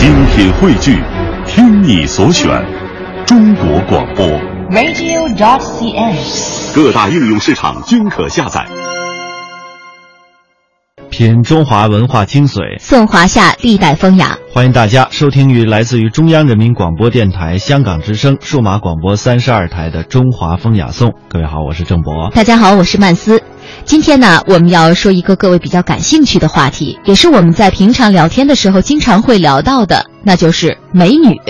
精品汇聚，听你所选，中国广播。radio.dot.cn，。各大应用市场均可下载。品中华文化精髓，颂华夏历代风雅。欢迎大家收听于来自于中央人民广播电台香港之声数码广播三十二台的《中华风雅颂》。各位好，我是郑博。大家好，我是曼斯。今天呢，我们要说一个各位比较感兴趣的话题，也是我们在平常聊天的时候经常会聊到的，那就是美女。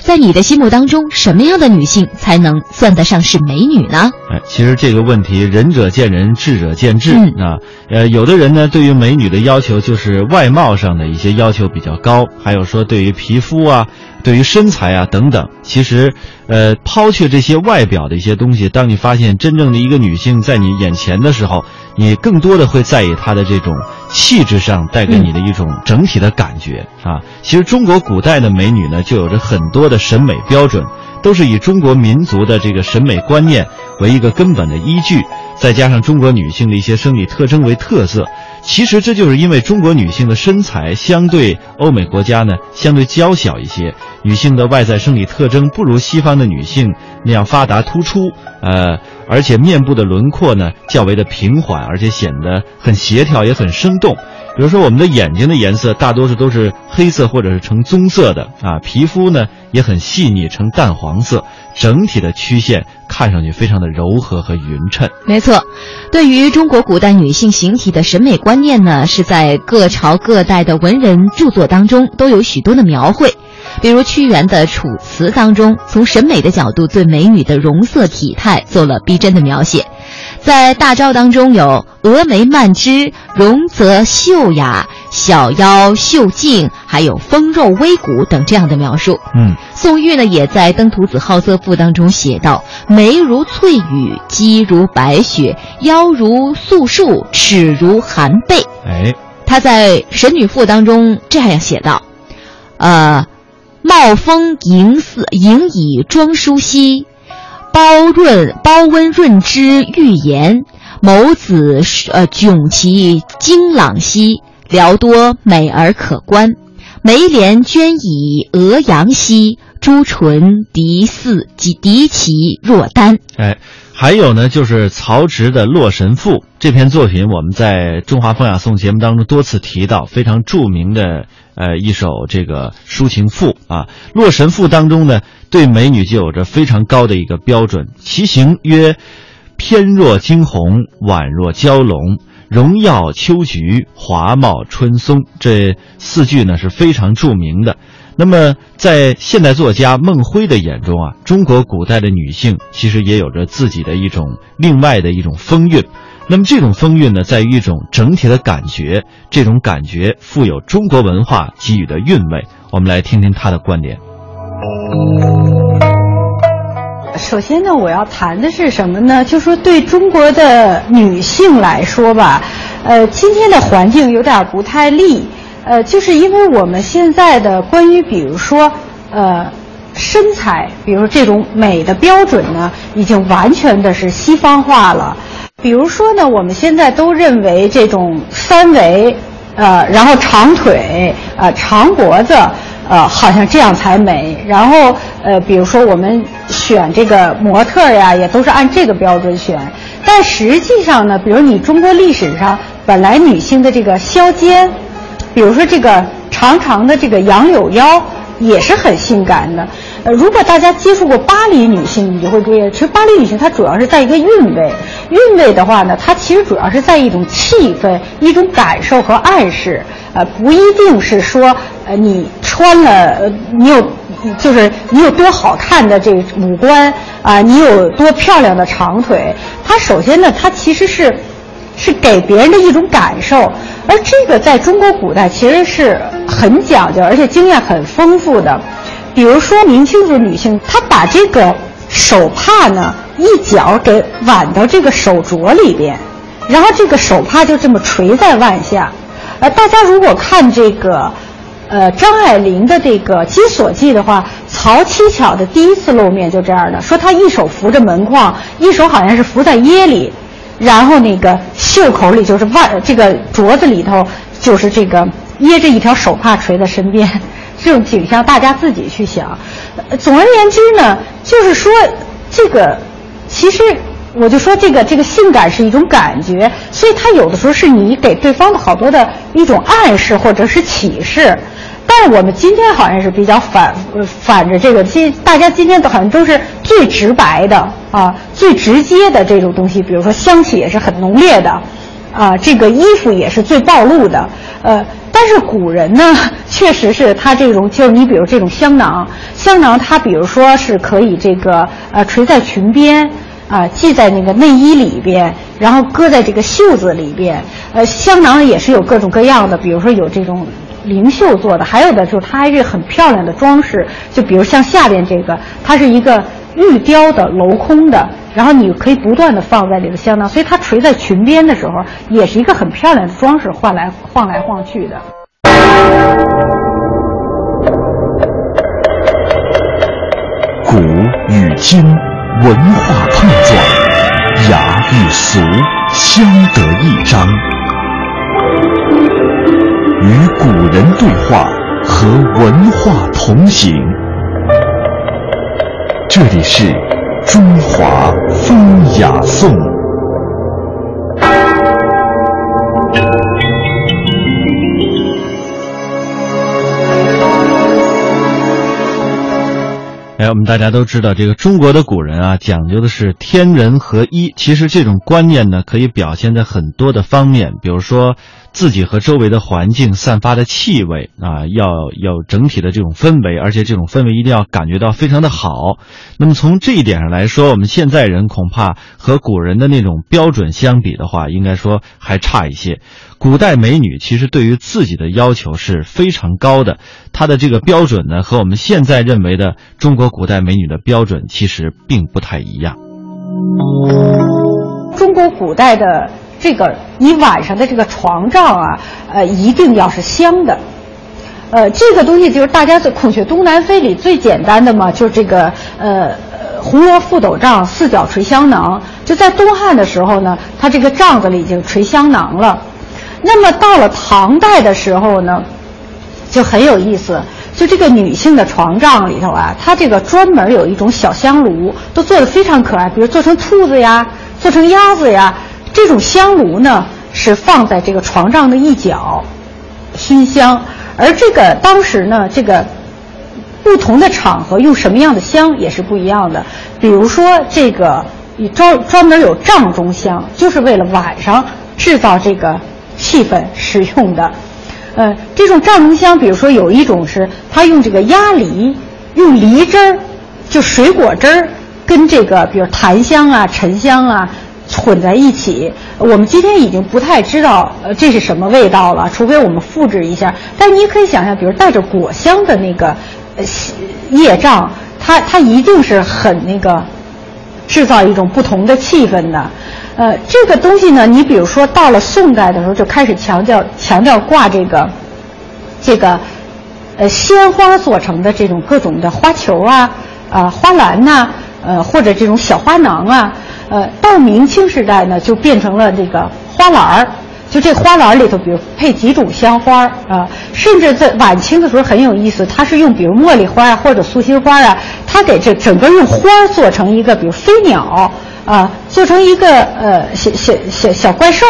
在你的心目当中，什么样的女性才能算得上是美女呢？哎，其实这个问题仁者见仁，智者见智。嗯啊，呃，有的人呢，对于美女的要求就是外貌上的一些要求比较高，还有说对于皮肤啊、对于身材啊等等。其实，呃，抛却这些外表的一些东西，当你发现真正的一个女性在你眼前的时候，你更多的会在意她的这种气质上带给你的一种整体的感觉、啊。其实中国古代的美女呢，就有着很多的审美标准。都是以中国民族的这个审美观念为一个根本的依据，再加上中国女性的一些生理特征为特色。其实这就是因为中国女性的身材相对欧美国家呢相对娇小一些，女性的外在生理特征不如西方的女性那样发达突出，呃，而且面部的轮廓呢较为的平缓，而且显得很协调也很生动。比如说我们的眼睛的颜色大多数都是黑色或者是呈棕色的啊，皮肤呢也很细腻，呈淡黄色，整体的曲线看上去非常的柔和和匀称。没错，对于中国古代女性形体的审美观念呢，是在各朝各代的文人著作当中都有许多的描绘。比如屈原的《楚辞》当中，从审美的角度对美女的容色体态做了逼真的描写。在大招当中有峨眉曼枝，容则秀雅，小腰秀静，还有丰肉微骨等这样的描述。嗯，宋玉呢也在《登徒子好色赋》当中写道：“眉如翠羽，肌如白雪，腰如素树，齿如含贝。哎，”他在《神女赋》当中这样写道：“呃，貌风盈似盈以妆梳兮，包润包温润之欲言，眸子呃炯其精朗兮，辽多美而可观。眉帘娟以鹅阳兮，朱唇敌似及敌其若丹。哎，还有呢，就是曹植的《洛神赋》这篇作品，我们在《中华风雅颂》节目当中多次提到，非常著名的呃一首这个抒情赋啊。《洛神赋》当中呢，对美女就有着非常高的一个标准，其形曰翩若惊鸿，宛若蛟龙。荣耀秋菊，华茂春松，这四句呢是非常著名的。那么，在现代作家孟辉的眼中啊，中国古代的女性其实也有着自己的一种另外的一种风韵。那么，这种风韵呢，在于一种整体的感觉，这种感觉富有中国文化给予的韵味。我们来听听他的观点。首先呢，我要谈的是什么呢？就说对中国的女性来说吧，呃，今天的环境有点不太利，呃，就是因为我们现在的关于比如说呃身材，比如这种美的标准呢，已经完全的是西方化了。比如说呢，我们现在都认为这种三围，呃，然后长腿，呃，长脖子。呃，好像这样才美。然后，呃，比如说我们选这个模特呀，也都是按这个标准选。但实际上呢，比如你中国历史上本来女性的这个削肩，比如说这个长长的这个杨柳腰，也是很性感的。呃，如果大家接触过巴黎女性，你就会注意，其实巴黎女性她主要是在一个韵味。韵味的话呢，它其实主要是在一种气氛、一种感受和暗示。呃，不一定是说，呃，你穿了，呃，你有，就是你有多好看的这五官啊、你有多漂亮的长腿。它首先呢，它其实是，是给别人的一种感受。而这个在中国古代其实是很讲究，而且经验很丰富的。比如说明清时女性，她把这个手帕呢一角给挽到这个手镯里边，然后这个手帕就这么垂在腕下。呃，大家如果看这个，呃，张爱玲的这个《金锁记》的话，曹七巧的第一次露面就这样的，说她一手扶着门框，一手好像是扶在掖里，然后那个袖口里就是腕这个镯子里头就是这个掖着一条手帕垂在身边，这种景象大家自己去想。总而言之呢，就是说这个其实。我就说这个这个性感是一种感觉，所以它有的时候是你给对方的好多的一种暗示或者是启示。但是我们今天好像是比较反反着这个，今大家今天都好像都是最直白的啊，最直接的这种东西，比如说香气也是很浓烈的，啊，这个衣服也是最暴露的，呃，但是古人呢，确实是他这种，就是你比如这种香囊，香囊它比如说是可以这个呃垂在裙边。啊，系在那个内衣里边，然后搁在这个袖子里边。呃，香囊也是有各种各样的，比如说有这种灵秀做的，还有的就是它还是很漂亮的装饰。就比如像下边这个，它是一个玉雕的镂空的，然后你可以不断的放在里头香囊，所以它垂在裙边的时候，也是一个很漂亮的装饰，晃来晃来晃去的。古与今。文化碰撞，雅与俗相得益彰，与古人对话，和文化同行。这里是中华风雅颂。哎，我们大家都知道，这个中国的古人啊，讲究的是天人合一。其实这种观念呢，可以表现在很多的方面，比如说。自己和周围的环境散发的气味啊，要有整体的这种氛围，而且这种氛围一定要感觉到非常的好。那么从这一点上来说，我们现在人恐怕和古人的那种标准相比的话，应该说还差一些。古代美女其实对于自己的要求是非常高的，她的这个标准呢，和我们现在认为的中国古代美女的标准其实并不太一样。中国古代的。这个你晚上的这个床帐啊，呃，一定要是香的，呃，这个东西就是大家在《孔雀东南飞》里最简单的嘛，就是这个呃，红罗覆斗帐，四角垂香囊。就在东汉的时候呢，它这个帐子里已经垂香囊了。那么到了唐代的时候呢，就很有意思，就这个女性的床帐里头啊，它这个专门有一种小香炉，都做的非常可爱，比如做成兔子呀，做成鸭子呀。这种香炉呢，是放在这个床帐的一角，熏香。而这个当时呢，这个不同的场合用什么样的香也是不一样的。比如说，这个专专门有帐中香，就是为了晚上制造这个气氛使用的。呃，这种帐中香，比如说有一种是它用这个鸭梨，用梨汁儿，就水果汁儿，跟这个比如檀香啊、沉香啊。混在一起，我们今天已经不太知道呃这是什么味道了，除非我们复制一下。但你可以想象，比如带着果香的那个呃叶帐，它它一定是很那个制造一种不同的气氛的。呃，这个东西呢，你比如说到了宋代的时候，就开始强调强调挂这个这个呃鲜花做成的这种各种的花球啊啊花篮呐呃或者这种小花囊啊。呃，到明清时代呢，就变成了这个花篮儿，就这花篮里头，比如配几种香花啊，甚至在晚清的时候很有意思，它是用比如茉莉花啊或者素心花啊，它给这整个用花做成一个，比如飞鸟啊，做成一个呃小小小小怪兽，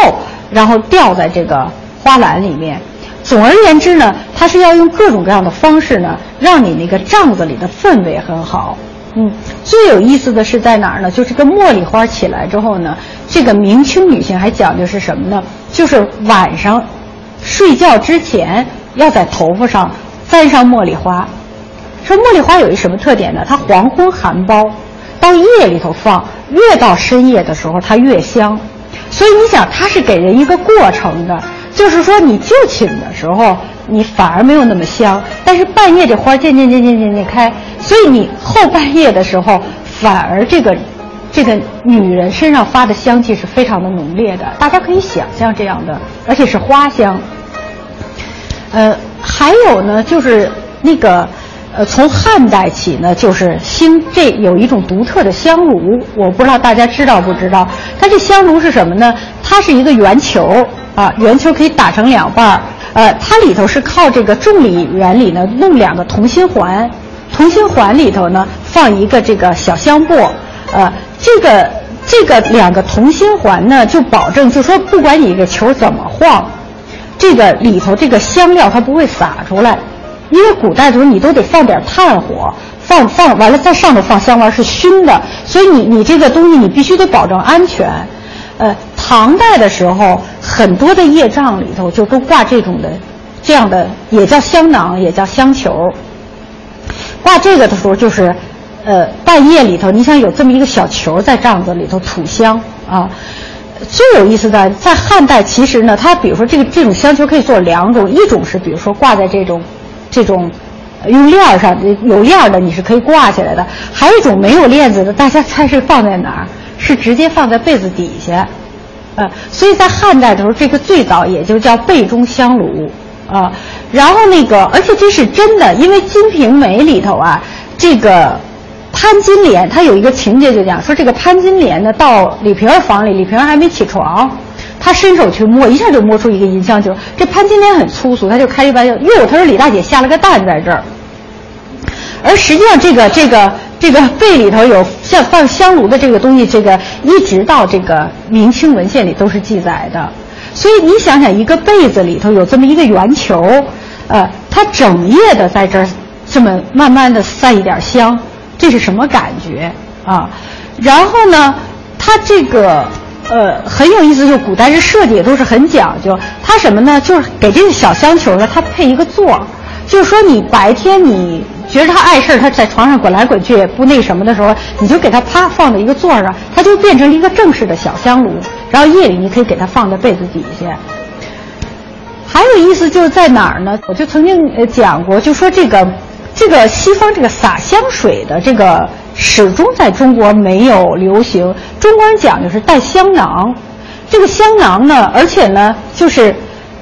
然后吊在这个花篮里面。总而言之呢，它是要用各种各样的方式呢，让你那个帐子里的氛围很好。嗯，最有意思的是在哪儿呢？就是这茉莉花起来之后呢，这个明清女性还讲究是什么呢？就是晚上睡觉之前要在头发上簪上茉莉花。说茉莉花有一什么特点呢？它黄昏含苞，到夜里头放，越到深夜的时候它越香。所以你想，它是给人一个过程的，就是说你就寝的时候。你反而没有那么香，但是半夜这花渐渐渐渐渐渐开，所以你后半夜的时候，反而这个这个女人身上发的香气是非常的浓烈的。大家可以想象这样的，而且是花香。呃，还有呢，就是那个呃，从汉代起呢，就是兴这有一种独特的香炉，我不知道大家知道不知道？它这香炉是什么呢？它是一个圆球啊，圆球可以打成两半儿。呃，它里头是靠这个重力原理呢，弄两个同心环，同心环里头呢放一个这个小香布，呃，这个这个两个同心环呢，就保证就说不管你这球怎么晃，这个里头这个香料它不会洒出来，因为古代的时候你都得放点炭火。放放完了，在上头放香丸是熏的，所以你你这个东西你必须得保证安全。呃，唐代的时候，很多的业障里头就都挂这种的，这样的也叫香囊，也叫香球。挂这个的时候，就是呃半夜里头，你想有这么一个小球在帐子里头吐香啊。最有意思的，在汉代其实呢，它比如说这个这种香球可以做两种，一种是比如说挂在这种这种。用链儿上有链儿的，你是可以挂起来的。还有一种没有链子的，大家猜是放在哪儿？是直接放在被子底下，呃，所以在汉代的时候，这个最早也就叫背中香炉啊。然后那个，而且这是真的，因为《金瓶梅》里头啊，这个潘金莲她有一个情节就讲说，这个潘金莲呢到李瓶儿房里，李瓶儿还没起床。她伸手去摸，一下就摸出一个银香球。这潘金莲很粗俗，她就开一玩笑：“哟，她说李大姐下了个蛋在这儿。”而实际上，这个这个这个被里头有像放香炉的这个东西，这个一直到这个明清文献里都是记载的。所以你想想，一个被子里头有这么一个圆球，呃，它整夜的在这儿这么慢慢的散一点香，这是什么感觉啊？然后呢，它这个。呃，很有意思，就古代这设计也都是很讲究。它什么呢？就是给这个小香球呢，它配一个座儿，就是说你白天你觉得它碍事儿，它在床上滚来滚去不那什么的时候，你就给它啪放在一个座上，它就变成了一个正式的小香炉。然后夜里你可以给它放在被子底下。还有意思就是在哪儿呢？我就曾经讲过，就说这个这个西方这个洒香水的这个。始终在中国没有流行。中国人讲究是带香囊，这个香囊呢，而且呢，就是，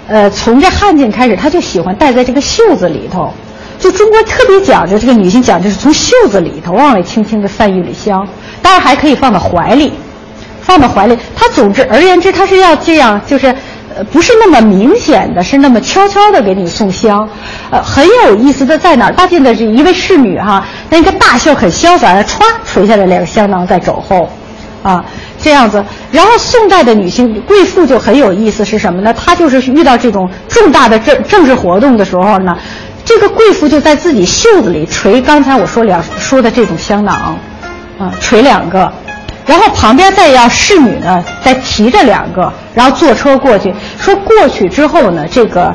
呃，从这汉晋开始，他就喜欢戴在这个袖子里头。就中国特别讲究，这个女性讲究是从袖子里头往里轻轻的散玉里香，当然还可以放到怀里，放到怀里。它总之而言之，它是要这样，就是呃。不是那么明显的，是那么悄悄的给你送香，呃，很有意思的在哪儿？大殿的是一位侍女哈，那个大袖很潇洒的歘垂下来两个香囊在肘后，啊，这样子。然后宋代的女性贵妇就很有意思，是什么呢？她就是遇到这种重大的政政治活动的时候呢，这个贵妇就在自己袖子里垂刚才我说两说的这种香囊，啊，垂两个。然后旁边再要侍女呢，再提着两个，然后坐车过去。说过去之后呢，这个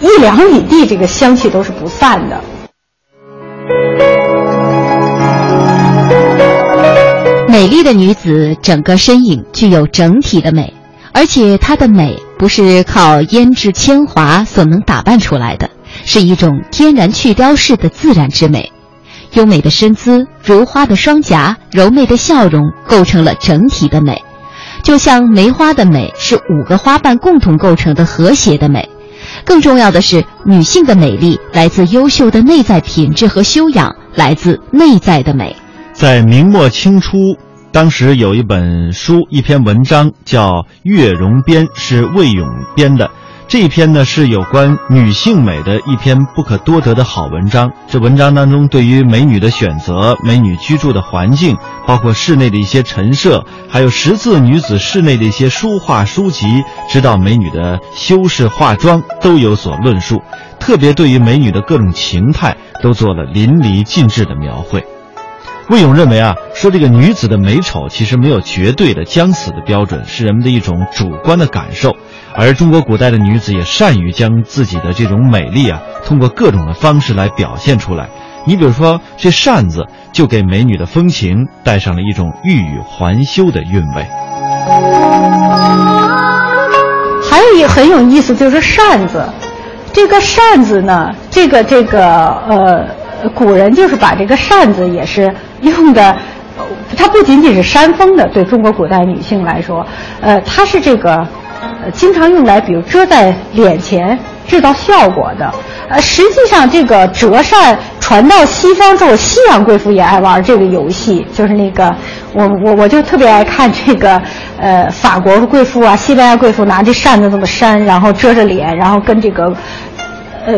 一两里地，这个香气都是不散的。美丽的女子，整个身影具有整体的美，而且她的美不是靠胭脂铅华所能打扮出来的，是一种天然去雕饰的自然之美。优美的身姿、如花的双颊、柔媚的笑容，构成了整体的美。就像梅花的美是五个花瓣共同构成的和谐的美。更重要的是，女性的美丽来自优秀的内在品质和修养，来自内在的美。在明末清初，当时有一本书，一篇文章叫《月容编》，是魏永编的。这一篇呢是有关女性美的一篇不可多得的好文章。这文章当中对于美女的选择、美女居住的环境，包括室内的一些陈设，还有识字女子室内的一些书画书籍，直到美女的修饰化妆，都有所论述。特别对于美女的各种情态，都做了淋漓尽致的描绘。魏勇认为啊，说这个女子的美丑其实没有绝对的将死的标准，是人们的一种主观的感受。而中国古代的女子也善于将自己的这种美丽啊，通过各种的方式来表现出来。你比如说，这扇子就给美女的风情带上了一种欲语还休的韵味。还有一很有意思，就是扇子。这个扇子呢，这个这个呃，古人就是把这个扇子也是用的，它不仅仅是扇风的，对中国古代女性来说，呃，它是这个。呃，经常用来，比如遮在脸前，制造效果的。呃，实际上这个折扇传到西方之后，西洋贵妇也爱玩这个游戏，就是那个我我我就特别爱看这个，呃，法国贵妇啊，西班牙贵妇拿着扇子这么扇，然后遮着脸，然后跟这个，呃，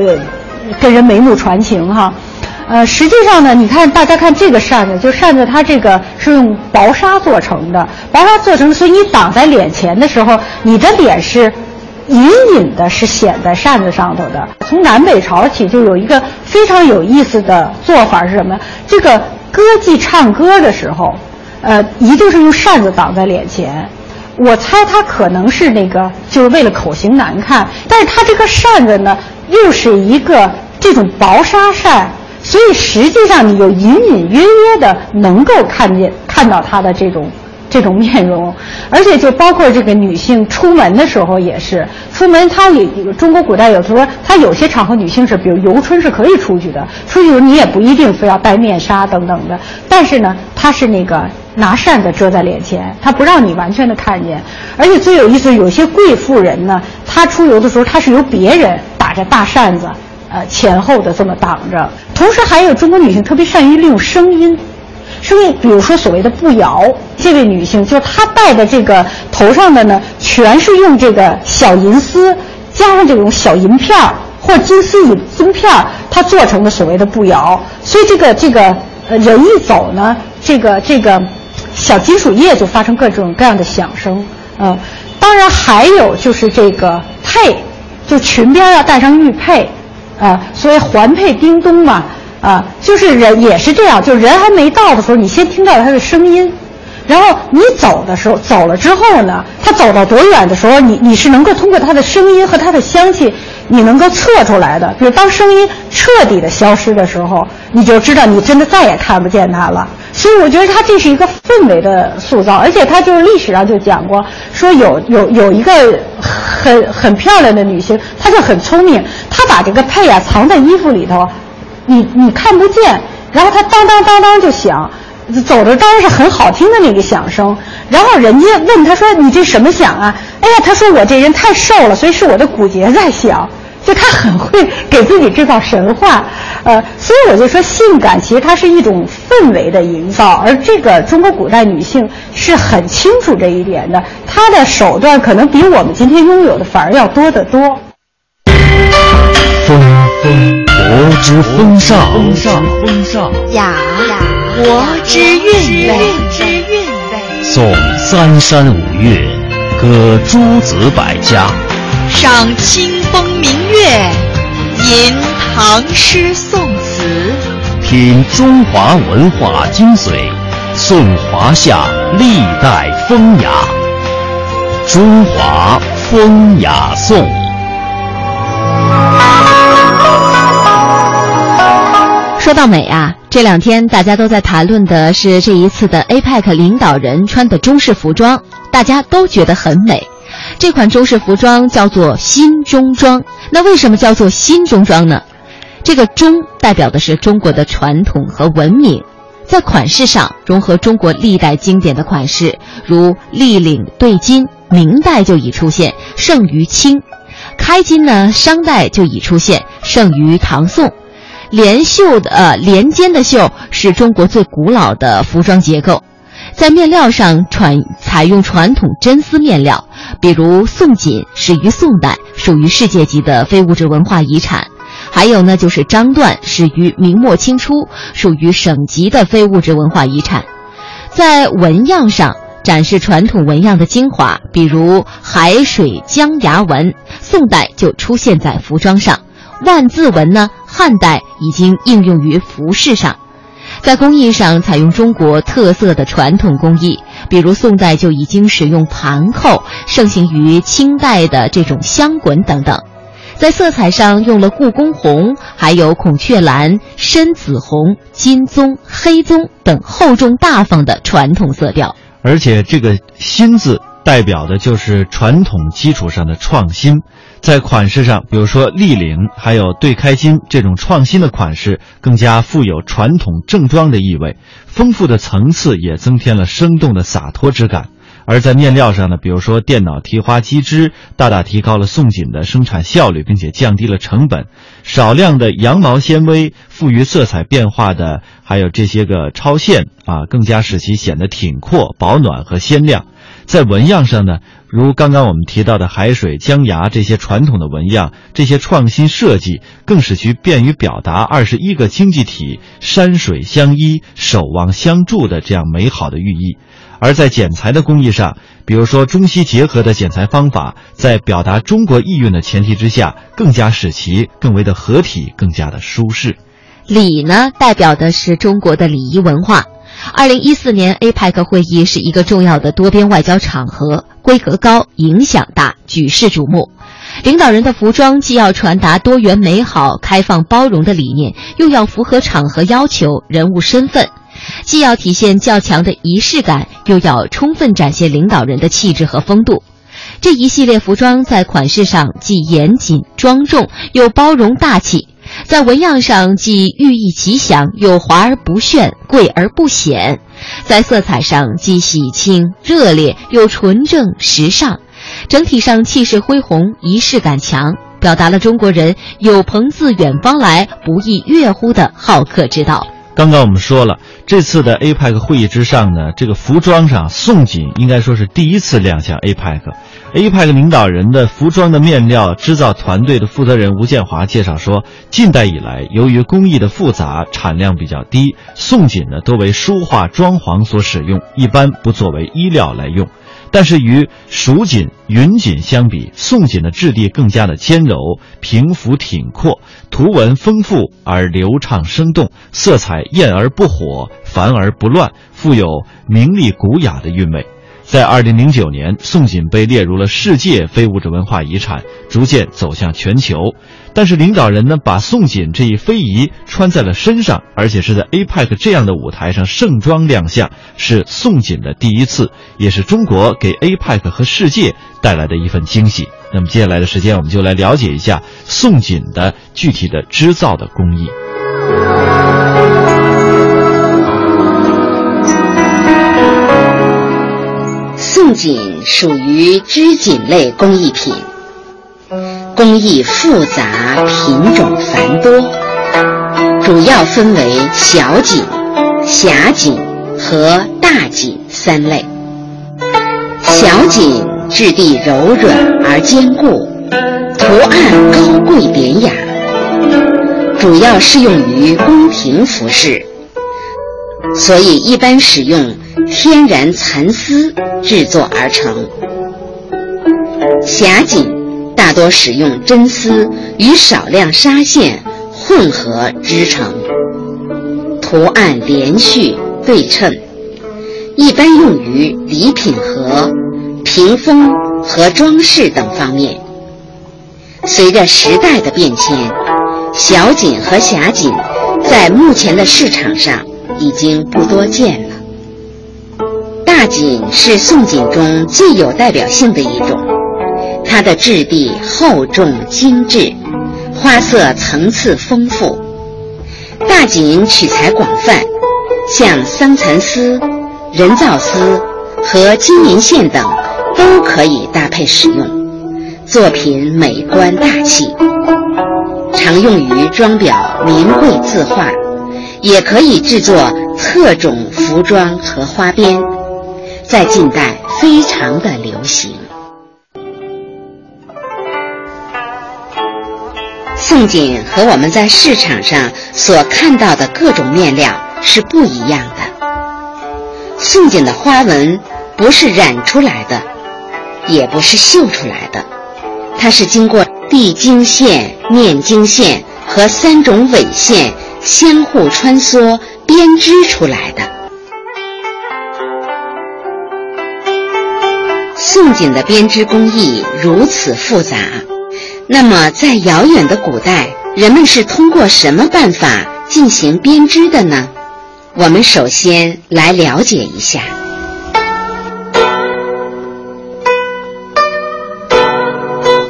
跟人眉目传情哈。呃，实际上呢，你看大家看这个扇子，就扇子它这个是用薄纱做成的，薄纱做成，所以你挡在脸前的时候，你的脸是隐隐的是显在扇子上头的。从南北朝起就有一个非常有意思的做法是什么？这个歌妓唱歌的时候，呃，一定是用扇子挡在脸前。我猜他可能是那个就是为了口型难看，但是他这个扇子呢，又是一个这种薄纱扇。所以实际上，你就隐隐约约的能够看见看到她的这种这种面容，而且就包括这个女性出门的时候也是，出门她也中国古代有说，她有些场合女性是，比如游春是可以出去的，出去时候你也不一定非要戴面纱等等的，但是呢，她是那个拿扇子遮在脸前，她不让你完全的看见，而且最有意思，有些贵妇人呢，她出游的时候，她是由别人打着大扇子。呃，前后的这么挡着，同时还有中国女性特别善于利用声音，声音，比如说所谓的步摇，这位女性就是她戴的这个头上的呢，全是用这个小银丝加上这种小银片儿或金丝银金片儿，它做成的所谓的步摇，所以这个这个呃人一走呢，这个这个小金属叶就发生各种各样的响声，嗯，当然还有就是这个佩，就裙边要带上玉佩。啊，所以环佩叮咚嘛，啊，就是人也是这样，就是人还没到的时候，你先听到他的声音，然后你走的时候，走了之后呢，他走到多远的时候，你你是能够通过他的声音和他的香气，你能够测出来的。比如当声音彻底的消失的时候，你就知道你真的再也看不见他了。所以我觉得他这是一个氛围的塑造，而且他就是历史上就讲过，说有有有一个很很漂亮的女性，她就很聪明，她把这个佩啊藏在衣服里头，你你看不见，然后她当当当当就响，走的当然是很好听的那个响声，然后人家问他说你这什么响啊？哎呀，他说我这人太瘦了，所以是我的骨节在响。就他很会给自己制造神话，呃，所以我就说性感其实它是一种氛围的营造，而这个中国古代女性是很清楚这一点的，她的手段可能比我们今天拥有的反而要多得多。风风国之风尚，风尚风尚雅雅国之韵味，之韵味。颂三山五岳，歌诸子百家，赏清风明月，吟唐诗宋词，品中华文化精髓，颂华夏历代风雅。中华风雅颂。说到美啊，这两天大家都在谈论的是这一次的 APEC 领导人穿的中式服装，大家都觉得很美。这款中式服装叫做新中装。那为什么叫做新中装呢？这个“中”代表的是中国的传统和文明，在款式上融合中国历代经典的款式，如立领对襟，明代就已出现，盛于清；开襟呢，商代就已出现，盛于唐宋。连袖的呃连肩的袖是中国最古老的服装结构，在面料上传采用传统真丝面料，比如宋锦始于宋代，属于世界级的非物质文化遗产。还有呢，就是张缎始于明末清初，属于省级的非物质文化遗产。在纹样上展示传统纹样的精华，比如海水江崖纹，宋代就出现在服装上。万字纹呢？汉代已经应用于服饰上，在工艺上采用中国特色的传统工艺，比如宋代就已经使用盘扣，盛行于清代的这种香滚等等。在色彩上用了故宫红，还有孔雀蓝、深紫红、金棕、黑棕等厚重大方的传统色调。而且这个“新”字代表的就是传统基础上的创新。在款式上，比如说立领，还有对开襟这种创新的款式，更加富有传统正装的意味，丰富的层次也增添了生动的洒脱之感。而在面料上呢，比如说电脑提花机织，大大提高了宋锦的生产效率，并且降低了成本。少量的羊毛纤维，赋予色彩变化的，还有这些个超线啊，更加使其显得挺阔、保暖和鲜亮。在纹样上呢，如刚刚我们提到的海水、江崖这些传统的纹样，这些创新设计更使其便于表达二十一个经济体山水相依、守望相助的这样美好的寓意。而在剪裁的工艺上，比如说中西结合的剪裁方法，在表达中国意蕴的前提之下，更加使其更为的合体，更加的舒适。礼呢，代表的是中国的礼仪文化。二零一四年 APEC 会议是一个重要的多边外交场合，规格高、影响大、举世瞩目。领导人的服装既要传达多元、美好、开放、包容的理念，又要符合场合要求、人物身份；既要体现较强的仪式感，又要充分展现领导人的气质和风度。这一系列服装在款式上既严谨庄重，又包容大气。在纹样上既寓意吉祥，又华而不炫，贵而不显；在色彩上既喜庆热烈，又纯正时尚，整体上气势恢宏，仪式感强，表达了中国人有朋自远方来，不亦乐乎的好客之道。刚刚我们说了，这次的 APEC 会议之上呢，这个服装上，宋锦应该说是第一次亮相 APEC。APEC 领导人的服装的面料制造团队的负责人吴建华介绍说，近代以来，由于工艺的复杂，产量比较低，宋锦呢多为书画装潢所使用，一般不作为衣料来用。但是与蜀锦、云锦相比，宋锦的质地更加的坚柔、平服挺阔，图文丰富而流畅生动，色彩艳而不火，繁而不乱，富有明丽古雅的韵味。在二零零九年，宋锦被列入了世界非物质文化遗产，逐渐走向全球。但是领导人呢，把宋锦这一非遗穿在了身上，而且是在 APEC 这样的舞台上盛装亮相，是宋锦的第一次，也是中国给 APEC 和世界带来的一份惊喜。那么接下来的时间，我们就来了解一下宋锦的具体的织造的工艺。宋锦属于织锦类工艺品，工艺复杂、品种繁多，主要分为小锦、狭锦和大锦三类。小锦质地柔软而坚固，图案高贵典雅，主要适用于宫廷服饰，所以一般使用。天然蚕丝制作而成，霞锦大多使用真丝与少量纱线混合织成，图案连续对称，一般用于礼品盒、屏风和装饰等方面。随着时代的变迁，小锦和霞锦在目前的市场上已经不多见了。大锦是宋锦中最有代表性的一种，它的质地厚重精致，花色层次丰富。大锦取材广泛，像桑蚕丝、人造丝和金银线等都可以搭配使用，作品美观大气，常用于装裱名贵字画，也可以制作特种服装和花边。在近代非常的流行。宋锦和我们在市场上所看到的各种面料是不一样的。宋锦的花纹不是染出来的，也不是绣出来的，它是经过地经线、面经线和三种纬线相互穿梭编织出来的。宋锦的编织工艺如此复杂，那么在遥远的古代，人们是通过什么办法进行编织的呢？我们首先来了解一下。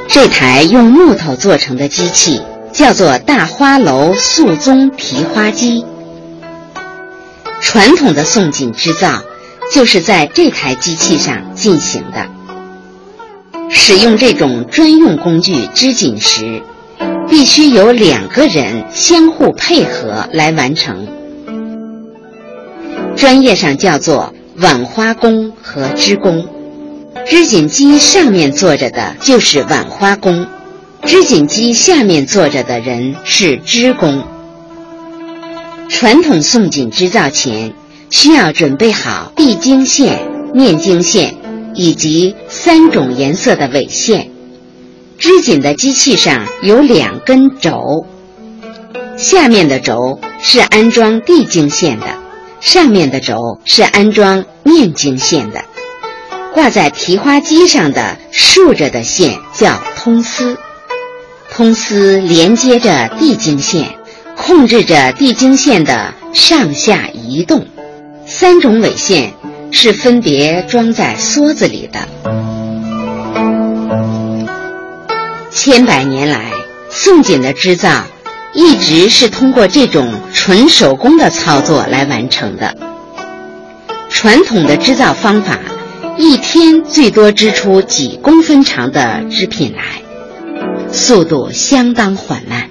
这台用木头做成的机器叫做大花楼素宗提花机。传统的宋锦织造就是在这台机器上。进行的。使用这种专用工具织锦时，必须有两个人相互配合来完成。专业上叫做挽花工和织工。织锦机上面坐着的就是挽花工，织锦机下面坐着的人是织工。传统宋锦织造前，需要准备好地经线、面经线以及三种颜色的纬线。织锦的机器上有两根轴，下面的轴是安装地经线的，上面的轴是安装面经线的。挂在提花机上的竖着的线叫通丝，通丝连接着地经线，控制着地经线的上下移动。三种纬线是分别装在梭子里的。千百年来，宋锦的织造一直是通过这种纯手工的操作来完成的。传统的织造方法。一天最多织出几公分长的织品来，速度相当缓慢。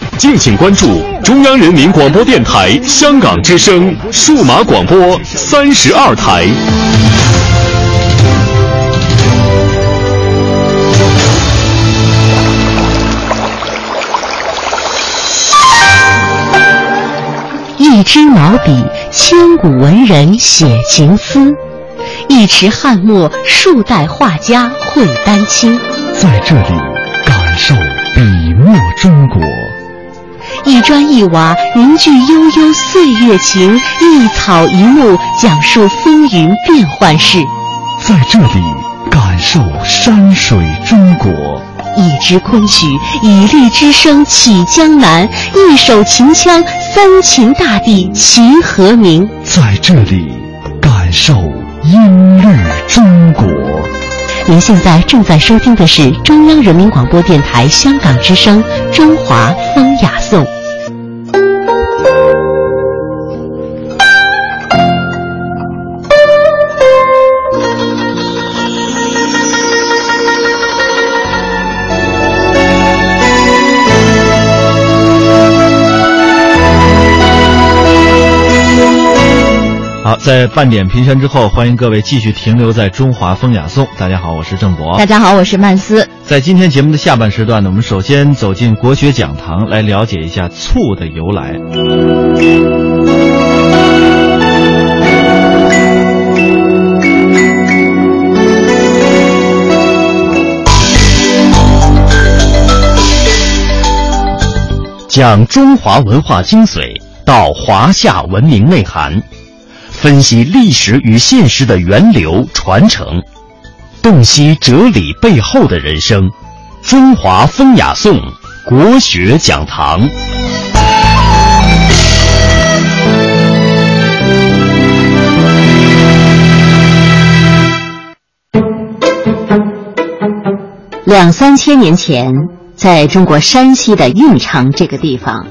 敬请关注中央人民广播电台香港之声数码广播三十二台。一支毛笔，千古文人写情思；一池翰墨，数代画家绘丹青。在这里，感受笔墨中国。一砖一瓦，凝聚悠悠岁月情；一草一木，讲述风云变幻事。在这里，感受山水中国。一支昆曲，以律之声起江南；一首秦腔。三秦大地齐和鸣，在这里感受音律中国。您现在正在收听的是中央人民广播电台香港之声《中华风雅颂》。在半点评选之后，欢迎各位继续停留在中华风雅颂。大家好，我是郑博。大家好，我是曼斯。在今天节目的下半时段呢，我们首先走进国学讲堂，来了解一下醋的由来。讲中华文化精髓，到华夏文明内涵。分析历史与现实的源流传承，洞悉哲理背后的人生。中华风雅颂国学讲堂。两三千年前，在中国山西的运城这个地方，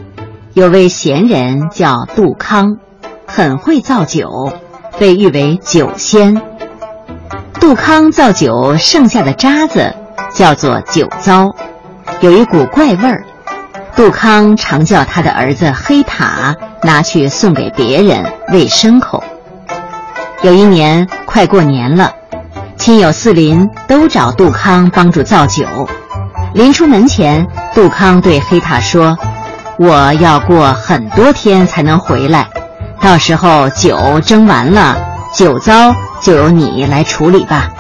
有位贤人叫杜康。很会造酒，被誉为酒仙。杜康造酒剩下的渣子叫做酒糟，有一股怪味儿。杜康常叫他的儿子黑塔拿去送给别人喂牲口。有一年快过年了，亲友四邻都找杜康帮助造酒。临出门前，杜康对黑塔说：“我要过很多天才能回来。”到时候酒蒸完了，酒糟就由你来处理吧。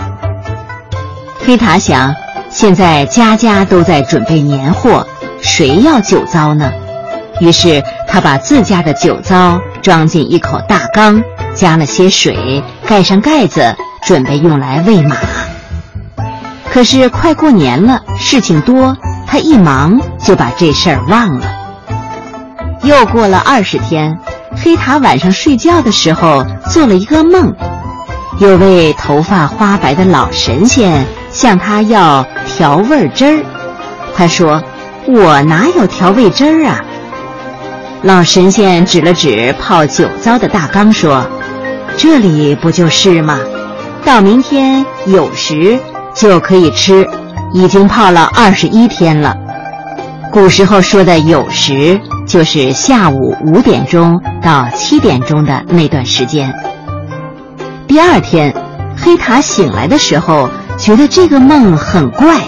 黑塔想，现在家家都在准备年货，谁要酒糟呢？于是他把自家的酒糟装进一口大缸，加了些水，盖上盖子，准备用来喂马。可是快过年了，事情多，他一忙就把这事儿忘了。又过了二十天。黑塔晚上睡觉的时候做了一个梦，有位头发花白的老神仙向他要调味汁儿。他说：“我哪有调味汁儿啊？”老神仙指了指泡酒糟的大缸，说：“这里不就是吗？到明天酉时就可以吃，已经泡了二十一天了。古时候说的酉时。”就是下午五点钟到七点钟的那段时间。第二天，黑塔醒来的时候，觉得这个梦很怪。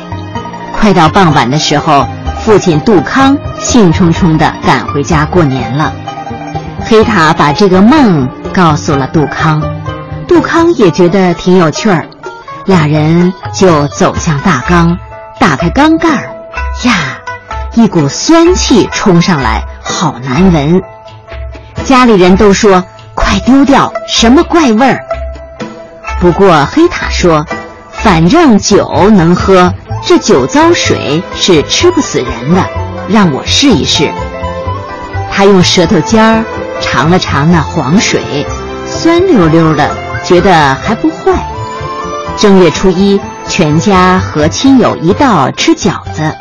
快到傍晚的时候，父亲杜康兴冲冲地赶回家过年了。黑塔把这个梦告诉了杜康，杜康也觉得挺有趣儿，俩人就走向大缸，打开缸盖儿，呀，一股酸气冲上来。好难闻，家里人都说快丢掉，什么怪味儿。不过黑塔说，反正酒能喝，这酒糟水是吃不死人的，让我试一试。他用舌头尖儿尝了尝那黄水，酸溜溜的，觉得还不坏。正月初一，全家和亲友一道吃饺子，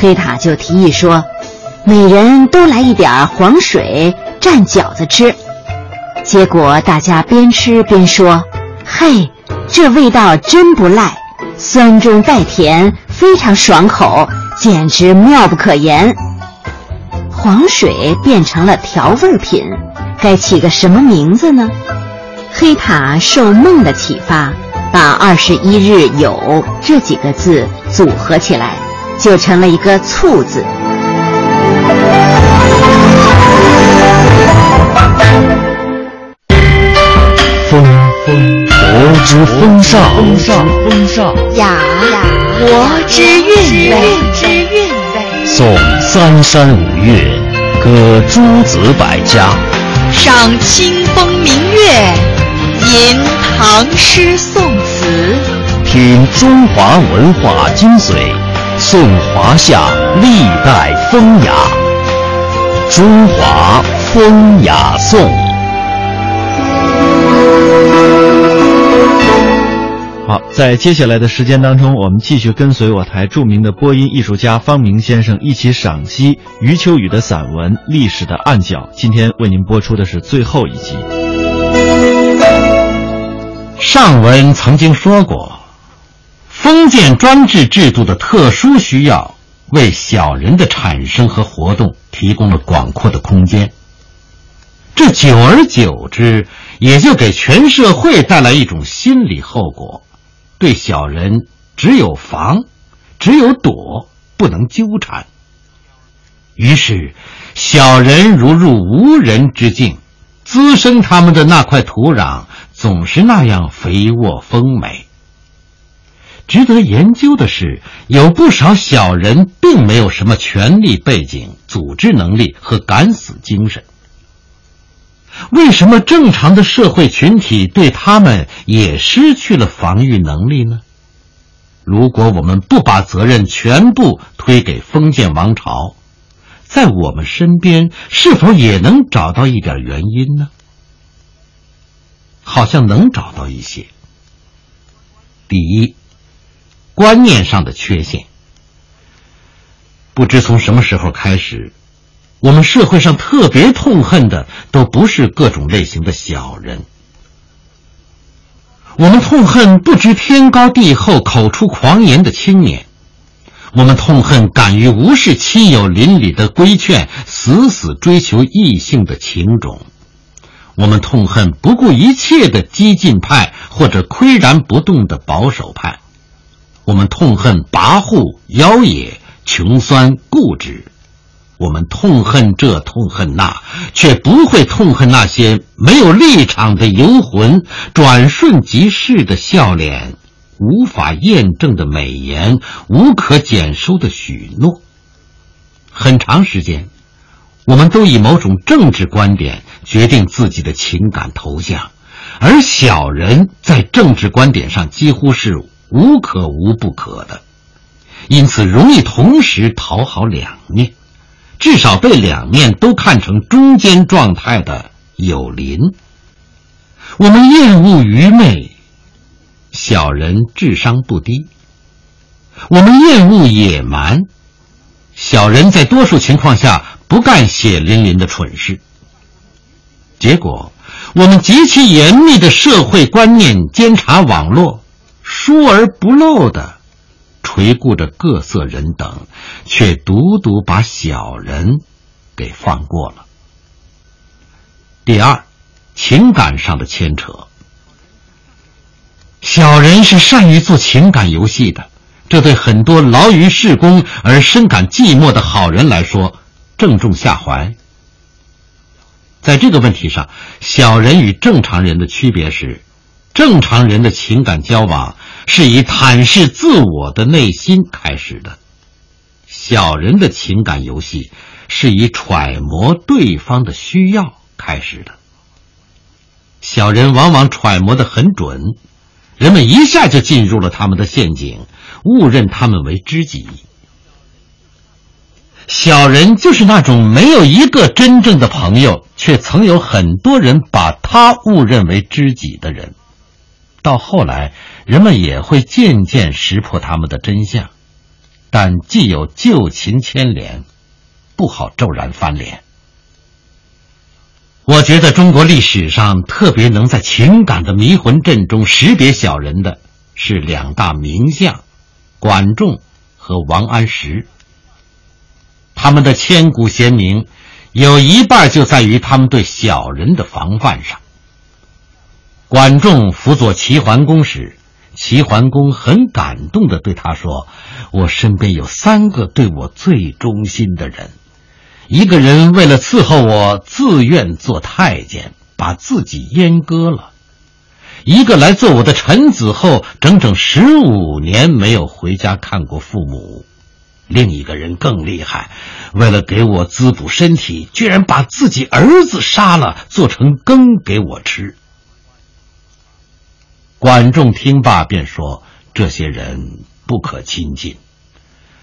黑塔就提议说：“每人都来一点黄水蘸饺子吃。”结果大家边吃边说：“嘿，这味道真不赖，酸中带甜，非常爽口，简直妙不可言。”黄水变成了调味品，该起个什么名字呢？黑塔受梦的启发，把“二十一日有”这几个字组合起来，就成了一个“醋”字。风风，国之风尚；风尚，风尚。雅雅，国之韵味；之韵味。颂三山五岳，歌诸子百家；赏清风明月，吟唐诗宋词；品中华文化精髓，颂华夏历代风雅。中华风雅颂。好，在接下来的时间当中，我们继续跟随我台著名的播音艺术家方明先生一起赏析余秋雨的散文《历史的暗角》。今天为您播出的是最后一集。上文曾经说过，封建专制制度的特殊需要，为小人的产生和活动提供了广阔的空间。这久而久之，也就给全社会带来一种心理后果。对小人只有防，只有躲，不能纠缠。于是，小人如入无人之境，滋生他们的那块土壤总是那样肥沃丰美。值得研究的是，有不少小人并没有什么权力背景、组织能力和敢死精神。为什么正常的社会群体对他们也失去了防御能力呢？如果我们不把责任全部推给封建王朝，在我们身边是否也能找到一点原因呢？好像能找到一些。第一，观念上的缺陷。不知从什么时候开始。我们社会上特别痛恨的都不是各种类型的小人，我们痛恨不知天高地厚、口出狂言的青年，我们痛恨敢于无视亲友邻里的规劝、死死追求异性的情种，我们痛恨不顾一切的激进派或者岿然不动的保守派，我们痛恨跋扈、妖冶、穷酸、固执。我们痛恨这，痛恨那，却不会痛恨那些没有立场的游魂、转瞬即逝的笑脸、无法验证的美言、无可检收的许诺。很长时间，我们都以某种政治观点决定自己的情感投向，而小人在政治观点上几乎是无可无不可的，因此容易同时讨好两面。至少被两面都看成中间状态的有邻。我们厌恶愚昧，小人智商不低；我们厌恶野蛮，小人在多数情况下不干血淋淋的蠢事。结果，我们极其严密的社会观念监察网络，疏而不漏的。垂顾着各色人等，却独独把小人给放过了。第二，情感上的牵扯。小人是善于做情感游戏的，这对很多劳于事功而深感寂寞的好人来说，正中下怀。在这个问题上，小人与正常人的区别是。正常人的情感交往是以坦示自我的内心开始的，小人的情感游戏是以揣摩对方的需要开始的。小人往往揣摩的很准，人们一下就进入了他们的陷阱，误认他们为知己。小人就是那种没有一个真正的朋友，却曾有很多人把他误认为知己的人。到后来，人们也会渐渐识破他们的真相，但既有旧情牵连，不好骤然翻脸。我觉得中国历史上特别能在情感的迷魂阵中识别小人的是两大名相，管仲和王安石。他们的千古贤名，有一半就在于他们对小人的防范上。管仲辅佐齐桓公时，齐桓公很感动的对他说：“我身边有三个对我最忠心的人，一个人为了伺候我，自愿做太监，把自己阉割了；一个来做我的臣子后，整整十五年没有回家看过父母；另一个人更厉害，为了给我滋补身体，居然把自己儿子杀了，做成羹给我吃。”管仲听罢，便说：“这些人不可亲近，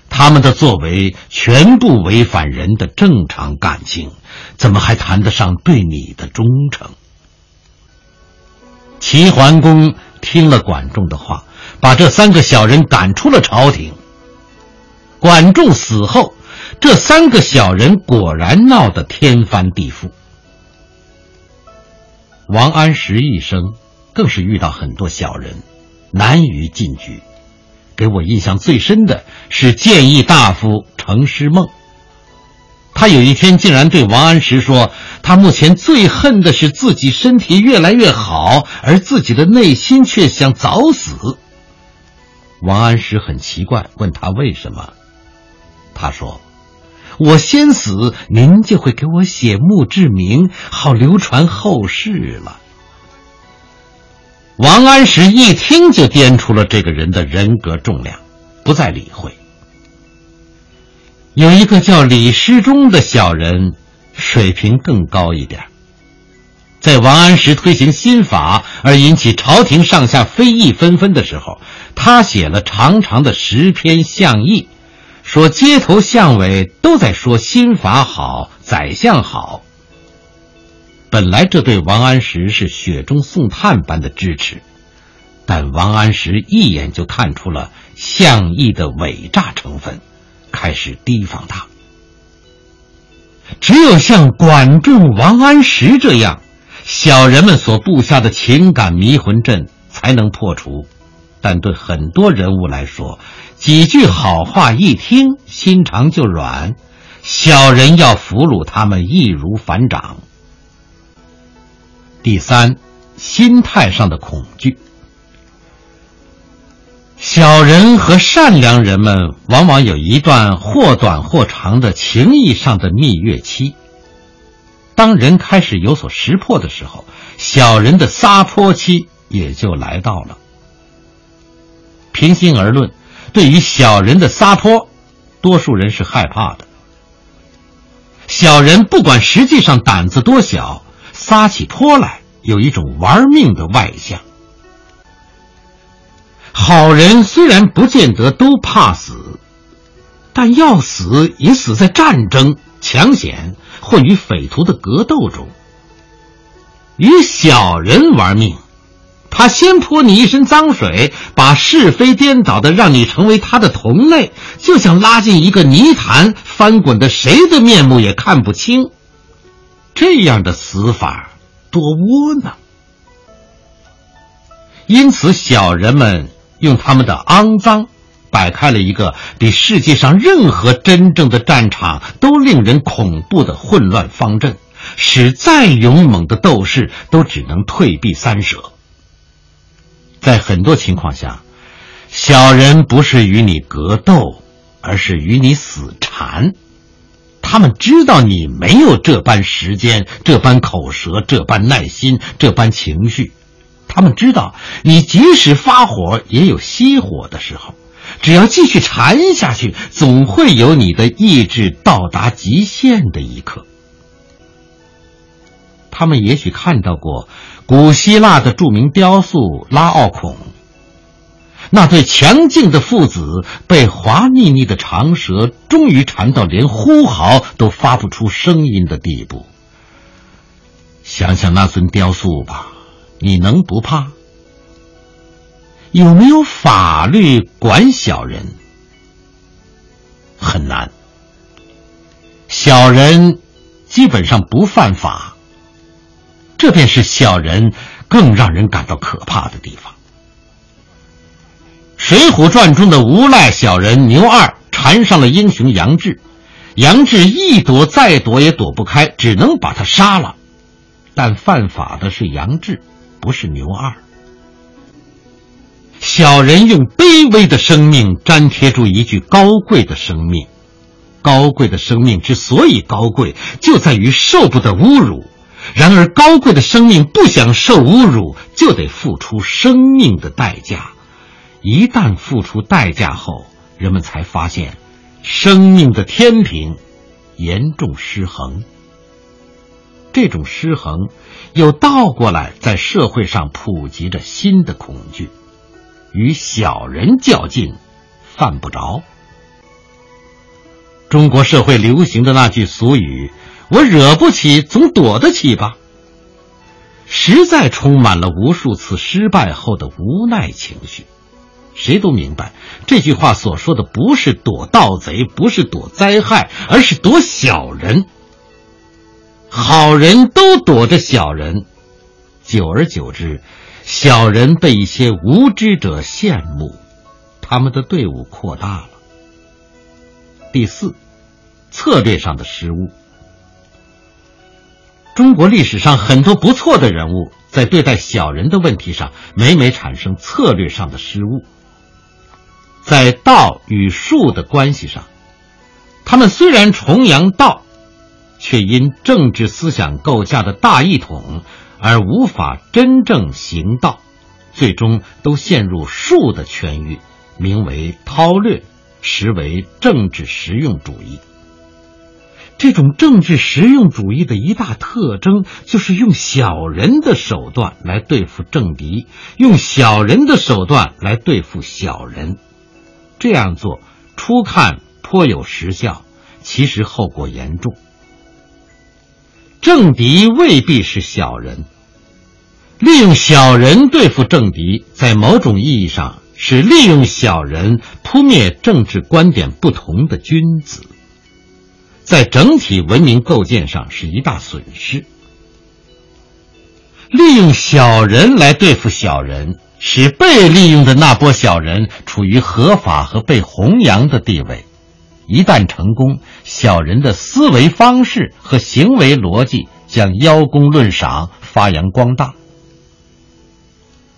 他们的作为全部违反人的正常感情，怎么还谈得上对你的忠诚？”齐桓公听了管仲的话，把这三个小人赶出了朝廷。管仲死后，这三个小人果然闹得天翻地覆。王安石一生。更是遇到很多小人，难于进局。给我印象最深的是谏议大夫程师梦。他有一天竟然对王安石说：“他目前最恨的是自己身体越来越好，而自己的内心却想早死。”王安石很奇怪，问他为什么。他说：“我先死，您就会给我写墓志铭，好流传后世了。”王安石一听就掂出了这个人的人格重量，不再理会。有一个叫李师中的小人，水平更高一点。在王安石推行新法而引起朝廷上下非议纷纷的时候，他写了长长的十篇相议，说街头巷尾都在说新法好，宰相好。本来这对王安石是雪中送炭般的支持，但王安石一眼就看出了项义的伪诈成分，开始提防他。只有像管仲、王安石这样小人们所布下的情感迷魂阵才能破除。但对很多人物来说，几句好话一听，心肠就软，小人要俘虏他们易如反掌。第三，心态上的恐惧。小人和善良人们往往有一段或短或长的情谊上的蜜月期。当人开始有所识破的时候，小人的撒泼期也就来到了。平心而论，对于小人的撒泼，多数人是害怕的。小人不管实际上胆子多小。撒起泼来有一种玩命的外向。好人虽然不见得都怕死，但要死也死在战争、抢险或与匪徒的格斗中。与小人玩命，他先泼你一身脏水，把是非颠倒的让你成为他的同类，就像拉进一个泥潭，翻滚的谁的面目也看不清。这样的死法多窝囊，因此小人们用他们的肮脏摆开了一个比世界上任何真正的战场都令人恐怖的混乱方阵，使再勇猛的斗士都只能退避三舍。在很多情况下，小人不是与你格斗，而是与你死缠。他们知道你没有这般时间、这般口舌、这般耐心、这般情绪。他们知道你即使发火也有熄火的时候。只要继续缠下去，总会有你的意志到达极限的一刻。他们也许看到过古希腊的著名雕塑拉奥孔。那对强劲的父子被滑腻腻的长舌终于缠到连呼嚎都发不出声音的地步。想想那尊雕塑吧，你能不怕？有没有法律管小人？很难。小人基本上不犯法，这便是小人更让人感到可怕的地方。《水浒传》中的无赖小人牛二缠上了英雄杨志，杨志一躲再躲也躲不开，只能把他杀了。但犯法的是杨志，不是牛二。小人用卑微的生命粘贴住一具高贵的生命。高贵的生命之所以高贵，就在于受不得侮辱。然而，高贵的生命不想受侮辱，就得付出生命的代价。一旦付出代价后，人们才发现，生命的天平严重失衡。这种失衡，又倒过来在社会上普及着新的恐惧：与小人较劲，犯不着。中国社会流行的那句俗语：“我惹不起，总躲得起吧。”实在充满了无数次失败后的无奈情绪。谁都明白，这句话所说的不是躲盗贼，不是躲灾害，而是躲小人。好人都躲着小人，久而久之，小人被一些无知者羡慕，他们的队伍扩大了。第四，策略上的失误。中国历史上很多不错的人物，在对待小人的问题上，每每产生策略上的失误。在道与术的关系上，他们虽然崇洋道，却因政治思想构架的大一统而无法真正行道，最终都陷入术的圈域，名为韬略。实为政治实用主义。这种政治实用主义的一大特征，就是用小人的手段来对付政敌，用小人的手段来对付小人。这样做初看颇有实效，其实后果严重。政敌未必是小人，利用小人对付政敌，在某种意义上。是利用小人扑灭政治观点不同的君子，在整体文明构建上是一大损失。利用小人来对付小人，使被利用的那波小人处于合法和被弘扬的地位。一旦成功，小人的思维方式和行为逻辑将邀功论赏，发扬光大。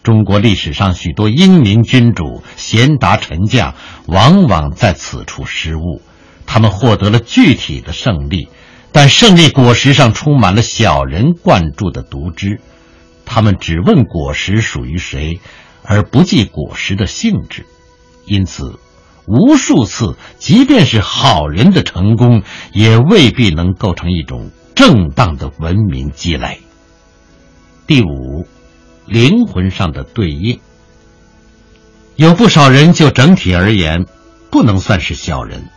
中国历史上许多英明君主、贤达臣将，往往在此处失误。他们获得了具体的胜利，但胜利果实上充满了小人灌注的毒汁。他们只问果实属于谁，而不计果实的性质。因此，无数次，即便是好人的成功，也未必能构成一种正当的文明积累。第五。灵魂上的对应，有不少人就整体而言，不能算是小人，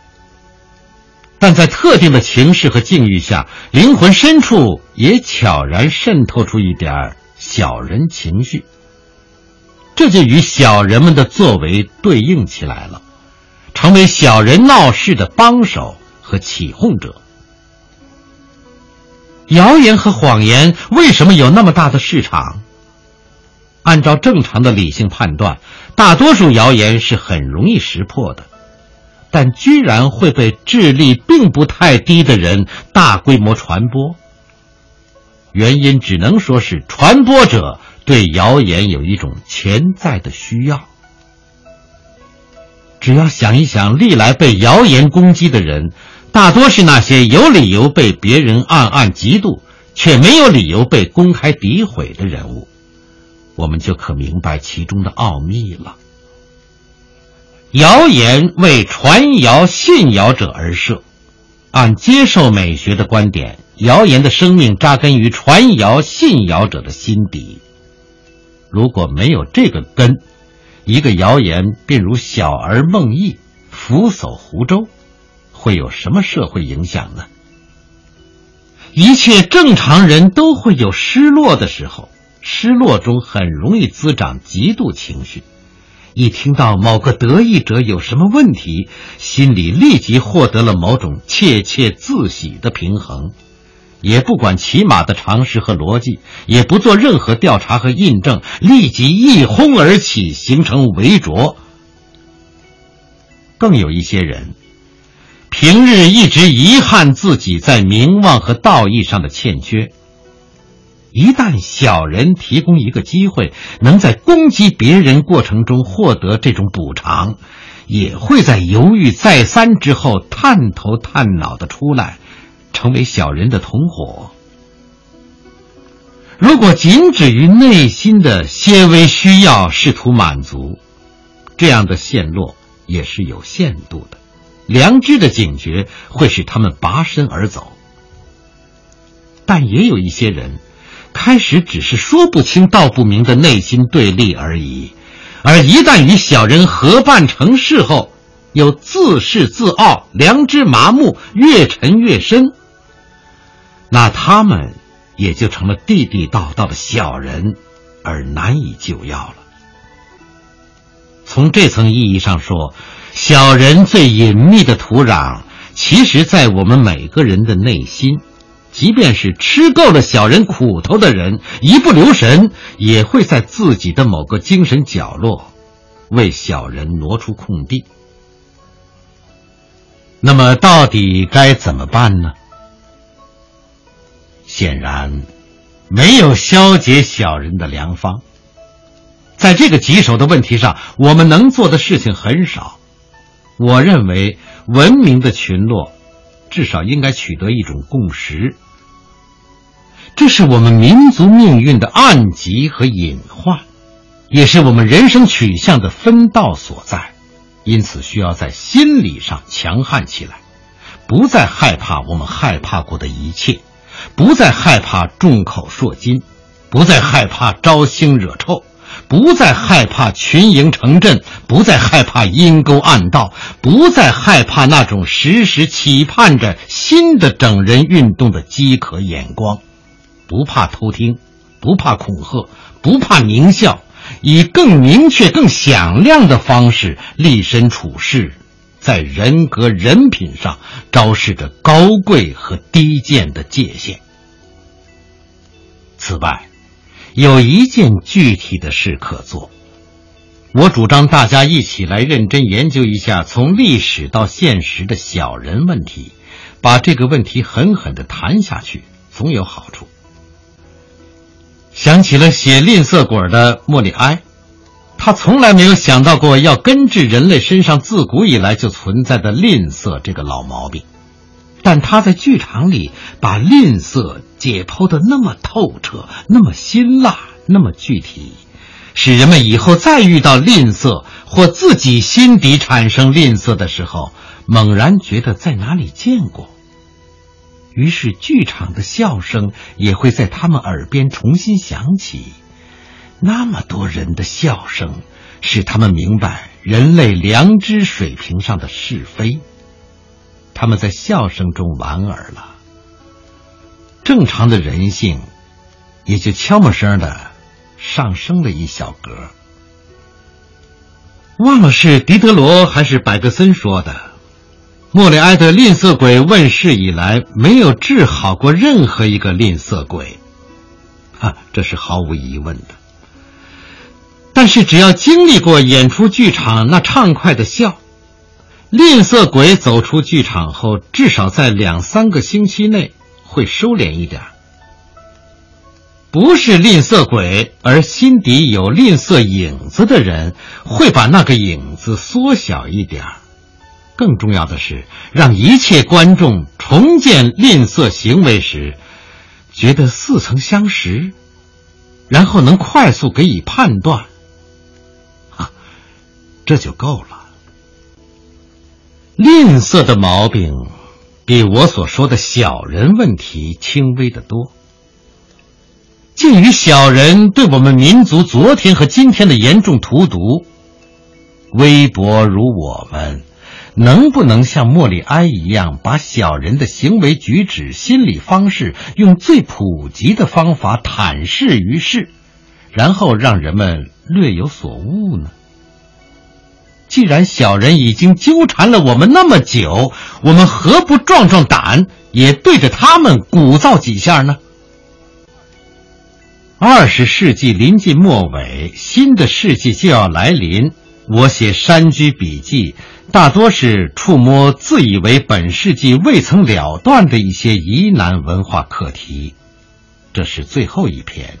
但在特定的情势和境遇下，灵魂深处也悄然渗透出一点儿小人情绪，这就与小人们的作为对应起来了，成为小人闹事的帮手和起哄者。谣言和谎言为什么有那么大的市场？按照正常的理性判断，大多数谣言是很容易识破的，但居然会被智力并不太低的人大规模传播。原因只能说是传播者对谣言有一种潜在的需要。只要想一想，历来被谣言攻击的人，大多是那些有理由被别人暗暗嫉妒，却没有理由被公开诋毁的人物。我们就可明白其中的奥秘了。谣言为传谣信谣者而设，按接受美学的观点，谣言的生命扎根于传谣信谣者的心底。如果没有这个根，一个谣言便如小儿梦呓，浮叟湖州，会有什么社会影响呢？一切正常人都会有失落的时候。失落中很容易滋长嫉妒情绪，一听到某个得意者有什么问题，心里立即获得了某种窃窃自喜的平衡，也不管起码的常识和逻辑，也不做任何调查和印证，立即一哄而起，形成围着。更有一些人，平日一直遗憾自己在名望和道义上的欠缺。一旦小人提供一个机会，能在攻击别人过程中获得这种补偿，也会在犹豫再三之后探头探脑的出来，成为小人的同伙。如果仅止于内心的些微需要试图满足，这样的陷落也是有限度的。良知的警觉会使他们拔身而走，但也有一些人。开始只是说不清道不明的内心对立而已，而一旦与小人合办成事后，又自恃自傲，良知麻木，越沉越深，那他们也就成了地地道道的小人，而难以救药了。从这层意义上说，小人最隐秘的土壤，其实在我们每个人的内心。即便是吃够了小人苦头的人，一不留神也会在自己的某个精神角落，为小人挪出空地。那么，到底该怎么办呢？显然，没有消解小人的良方。在这个棘手的问题上，我们能做的事情很少。我认为，文明的群落。至少应该取得一种共识，这是我们民族命运的暗疾和隐患，也是我们人生取向的分道所在。因此，需要在心理上强悍起来，不再害怕我们害怕过的一切，不再害怕众口铄金，不再害怕招腥惹臭。不再害怕群营成阵，不再害怕阴沟暗道，不再害怕那种时时期盼着新的整人运动的饥渴眼光，不怕偷听，不怕恐吓，不怕狞笑，以更明确、更响亮的方式立身处世，在人格人品上昭示着高贵和低贱的界限。此外。有一件具体的事可做，我主张大家一起来认真研究一下从历史到现实的小人问题，把这个问题狠狠的谈下去，总有好处。想起了写吝啬鬼的莫里埃，他从来没有想到过要根治人类身上自古以来就存在的吝啬这个老毛病。但他在剧场里把吝啬解剖的那么透彻，那么辛辣，那么具体，使人们以后再遇到吝啬或自己心底产生吝啬的时候，猛然觉得在哪里见过。于是剧场的笑声也会在他们耳边重新响起，那么多人的笑声，使他们明白人类良知水平上的是非。他们在笑声中莞尔了，正常的人性也就悄没声的上升了一小格。忘了是狄德罗还是百格森说的，莫里埃的吝啬鬼问世以来，没有治好过任何一个吝啬鬼，啊，这是毫无疑问的。但是只要经历过演出剧场那畅快的笑。吝啬鬼走出剧场后，至少在两三个星期内会收敛一点。不是吝啬鬼，而心底有吝啬影子的人，会把那个影子缩小一点。更重要的是，让一切观众重建吝啬行为时，觉得似曾相识，然后能快速给予判断。这就够了。吝啬的毛病，比我所说的小人问题轻微的多。鉴于小人对我们民族昨天和今天的严重荼毒，微薄如我们，能不能像莫里埃一样，把小人的行为举止、心理方式，用最普及的方法坦示于世，然后让人们略有所悟呢？既然小人已经纠缠了我们那么久，我们何不壮壮胆，也对着他们鼓噪几下呢？二十世纪临近末尾，新的世纪就要来临。我写山居笔记，大多是触摸自以为本世纪未曾了断的一些疑难文化课题。这是最后一篇。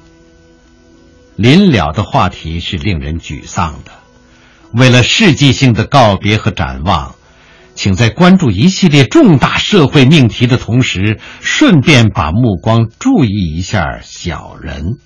临了的话题是令人沮丧的。为了世纪性的告别和展望，请在关注一系列重大社会命题的同时，顺便把目光注意一下小人。